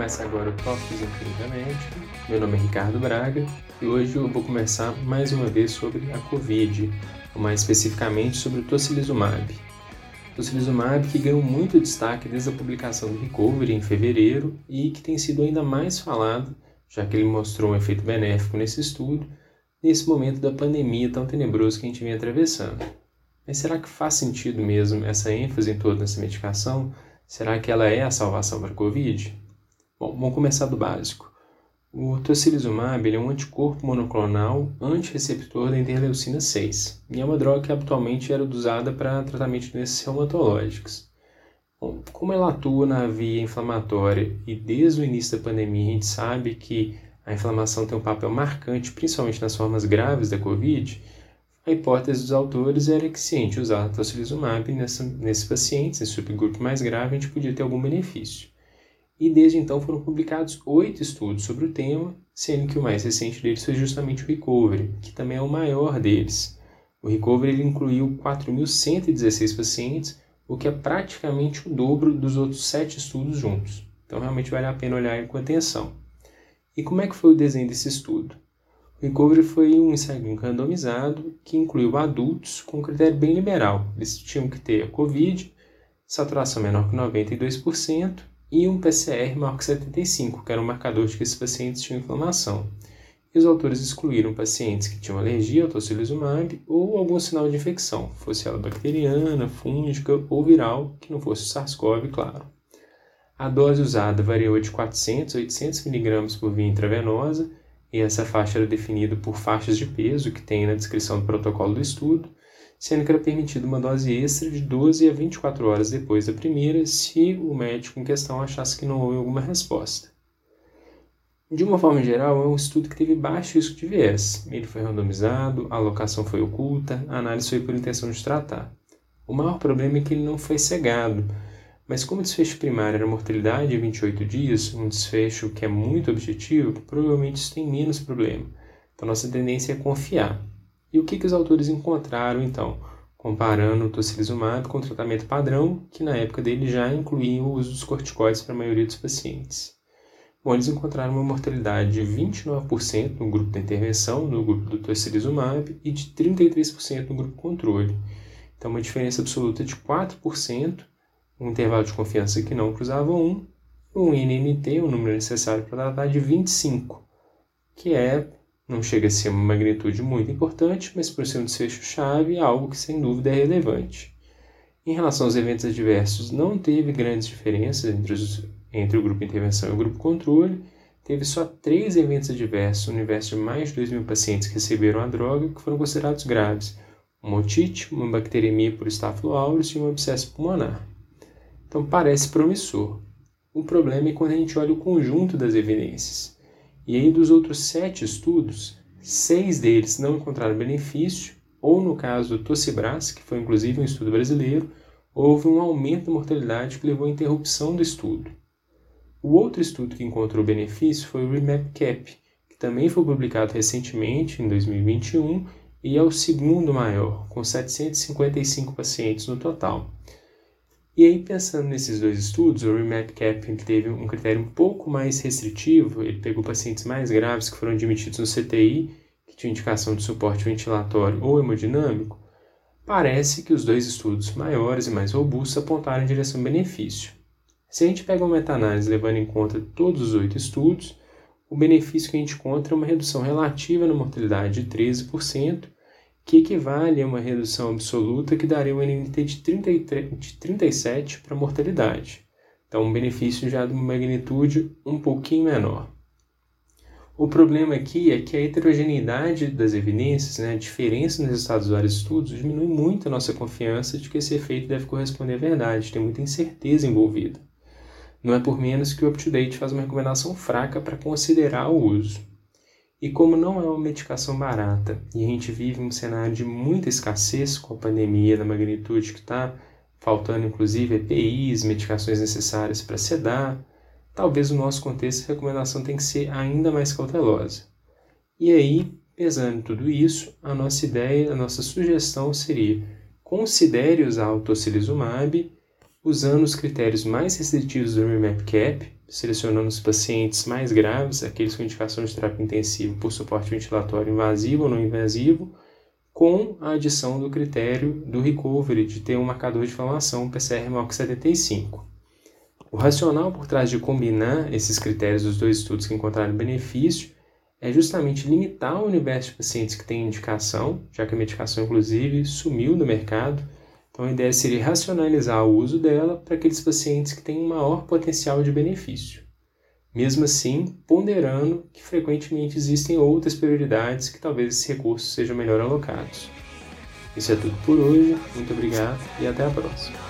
Começa agora o Tópicos Infinitamente. Meu nome é Ricardo Braga e hoje eu vou conversar mais uma vez sobre a Covid, ou mais especificamente sobre o tocilizumab. Tocilizumab que ganhou muito destaque desde a publicação do Recovery em fevereiro e que tem sido ainda mais falado, já que ele mostrou um efeito benéfico nesse estudo, nesse momento da pandemia tão tenebroso que a gente vem atravessando. Mas será que faz sentido mesmo essa ênfase em toda essa medicação? Será que ela é a salvação para a Covid? Bom, vamos começar do básico. O tocilizumab é um anticorpo monoclonal antirreceptor da interleucina 6 e é uma droga que habitualmente era usada para tratamento de doenças reumatológicas. Bom, como ela atua na via inflamatória e desde o início da pandemia a gente sabe que a inflamação tem um papel marcante, principalmente nas formas graves da Covid, a hipótese dos autores era que se a gente usar tocilizumab nesses pacientes, nesse subgrupo mais grave, a gente podia ter algum benefício e desde então foram publicados oito estudos sobre o tema, sendo que o mais recente deles foi justamente o Recovery, que também é o maior deles. O Recovery incluiu 4.116 pacientes, o que é praticamente o dobro dos outros sete estudos juntos. Então realmente vale a pena olhar com atenção. E como é que foi o desenho desse estudo? O Recovery foi um ensaio randomizado que incluiu adultos com critério bem liberal. Eles tinham que ter a COVID, saturação menor que 92%, e um PCR maior que 75, que era um marcador de que esses pacientes tinham inflamação. E os autores excluíram pacientes que tinham alergia ao tocilizumab ou algum sinal de infecção, fosse ela bacteriana, fúngica ou viral, que não fosse SARS-CoV, claro. A dose usada variou de 400 a 800 mg por via intravenosa, e essa faixa era definida por faixas de peso que tem na descrição do protocolo do estudo, sendo que era permitida uma dose extra de 12 a 24 horas depois da primeira, se o médico em questão achasse que não houve alguma resposta. De uma forma geral, é um estudo que teve baixo risco de viés. Ele foi randomizado, a alocação foi oculta, a análise foi por intenção de tratar. O maior problema é que ele não foi cegado, mas como o desfecho primário era mortalidade em 28 dias, um desfecho que é muito objetivo, provavelmente isso tem menos problema. Então nossa tendência é confiar. E o que, que os autores encontraram então? Comparando o tocilizumab com o tratamento padrão, que na época dele já incluía o uso dos corticoides para a maioria dos pacientes. Bom, eles encontraram uma mortalidade de 29% no grupo da intervenção, no grupo do tocilizumab, e de 33% no grupo controle. Então, uma diferença absoluta de 4%, um intervalo de confiança que não cruzava 1, um NNT, o número necessário para tratar, de 25, que é não chega a ser uma magnitude muito importante, mas por ser um desfecho-chave, é algo que sem dúvida é relevante. Em relação aos eventos adversos, não teve grandes diferenças entre, os, entre o grupo intervenção e o grupo controle. Teve só três eventos adversos no universo de mais de 2 mil pacientes que receberam a droga que foram considerados graves: uma otite, uma bacteremia por aureus e um abscesso pulmonar. Então parece promissor. O problema é quando a gente olha o conjunto das evidências. E aí, dos outros sete estudos, seis deles não encontraram benefício, ou no caso do Tocibras, que foi inclusive um estudo brasileiro, houve um aumento da mortalidade que levou à interrupção do estudo. O outro estudo que encontrou benefício foi o REMAP-CAP, que também foi publicado recentemente, em 2021, e é o segundo maior, com 755 pacientes no total. E aí, pensando nesses dois estudos, o Remap Cap teve um critério um pouco mais restritivo, ele pegou pacientes mais graves que foram admitidos no CTI, que tinham indicação de suporte ventilatório ou hemodinâmico, parece que os dois estudos maiores e mais robustos apontaram em direção benefício. Se a gente pega uma meta-análise levando em conta todos os oito estudos, o benefício que a gente encontra é uma redução relativa na mortalidade de 13%, que equivale a uma redução absoluta que daria um NNT de, 33, de 37 para a mortalidade. Então, um benefício já de uma magnitude um pouquinho menor. O problema aqui é que a heterogeneidade das evidências, né, a diferença nos resultados dos vários estudos, diminui muito a nossa confiança de que esse efeito deve corresponder à verdade, tem muita incerteza envolvida. Não é por menos que o UpToDate faz uma recomendação fraca para considerar o uso. E como não é uma medicação barata e a gente vive um cenário de muita escassez com a pandemia da magnitude que está, faltando inclusive EPIs, medicações necessárias para sedar, talvez no nosso contexto a recomendação tem que ser ainda mais cautelosa. E aí, pesando tudo isso, a nossa ideia, a nossa sugestão seria considere usar o tocilizumab usando os critérios mais restritivos do Remap Cap, selecionando os pacientes mais graves, aqueles com indicação de terapia intensiva por suporte ventilatório invasivo ou não invasivo, com a adição do critério do recovery de ter um marcador de inflamação PCR maior que 75. O racional por trás de combinar esses critérios dos dois estudos que encontraram benefício é justamente limitar o universo de pacientes que têm indicação, já que a medicação, inclusive, sumiu do mercado. Então, a ideia seria racionalizar o uso dela para aqueles pacientes que têm um maior potencial de benefício. Mesmo assim, ponderando que frequentemente existem outras prioridades que talvez esses recursos sejam melhor alocados. Isso é tudo por hoje, muito obrigado e até a próxima.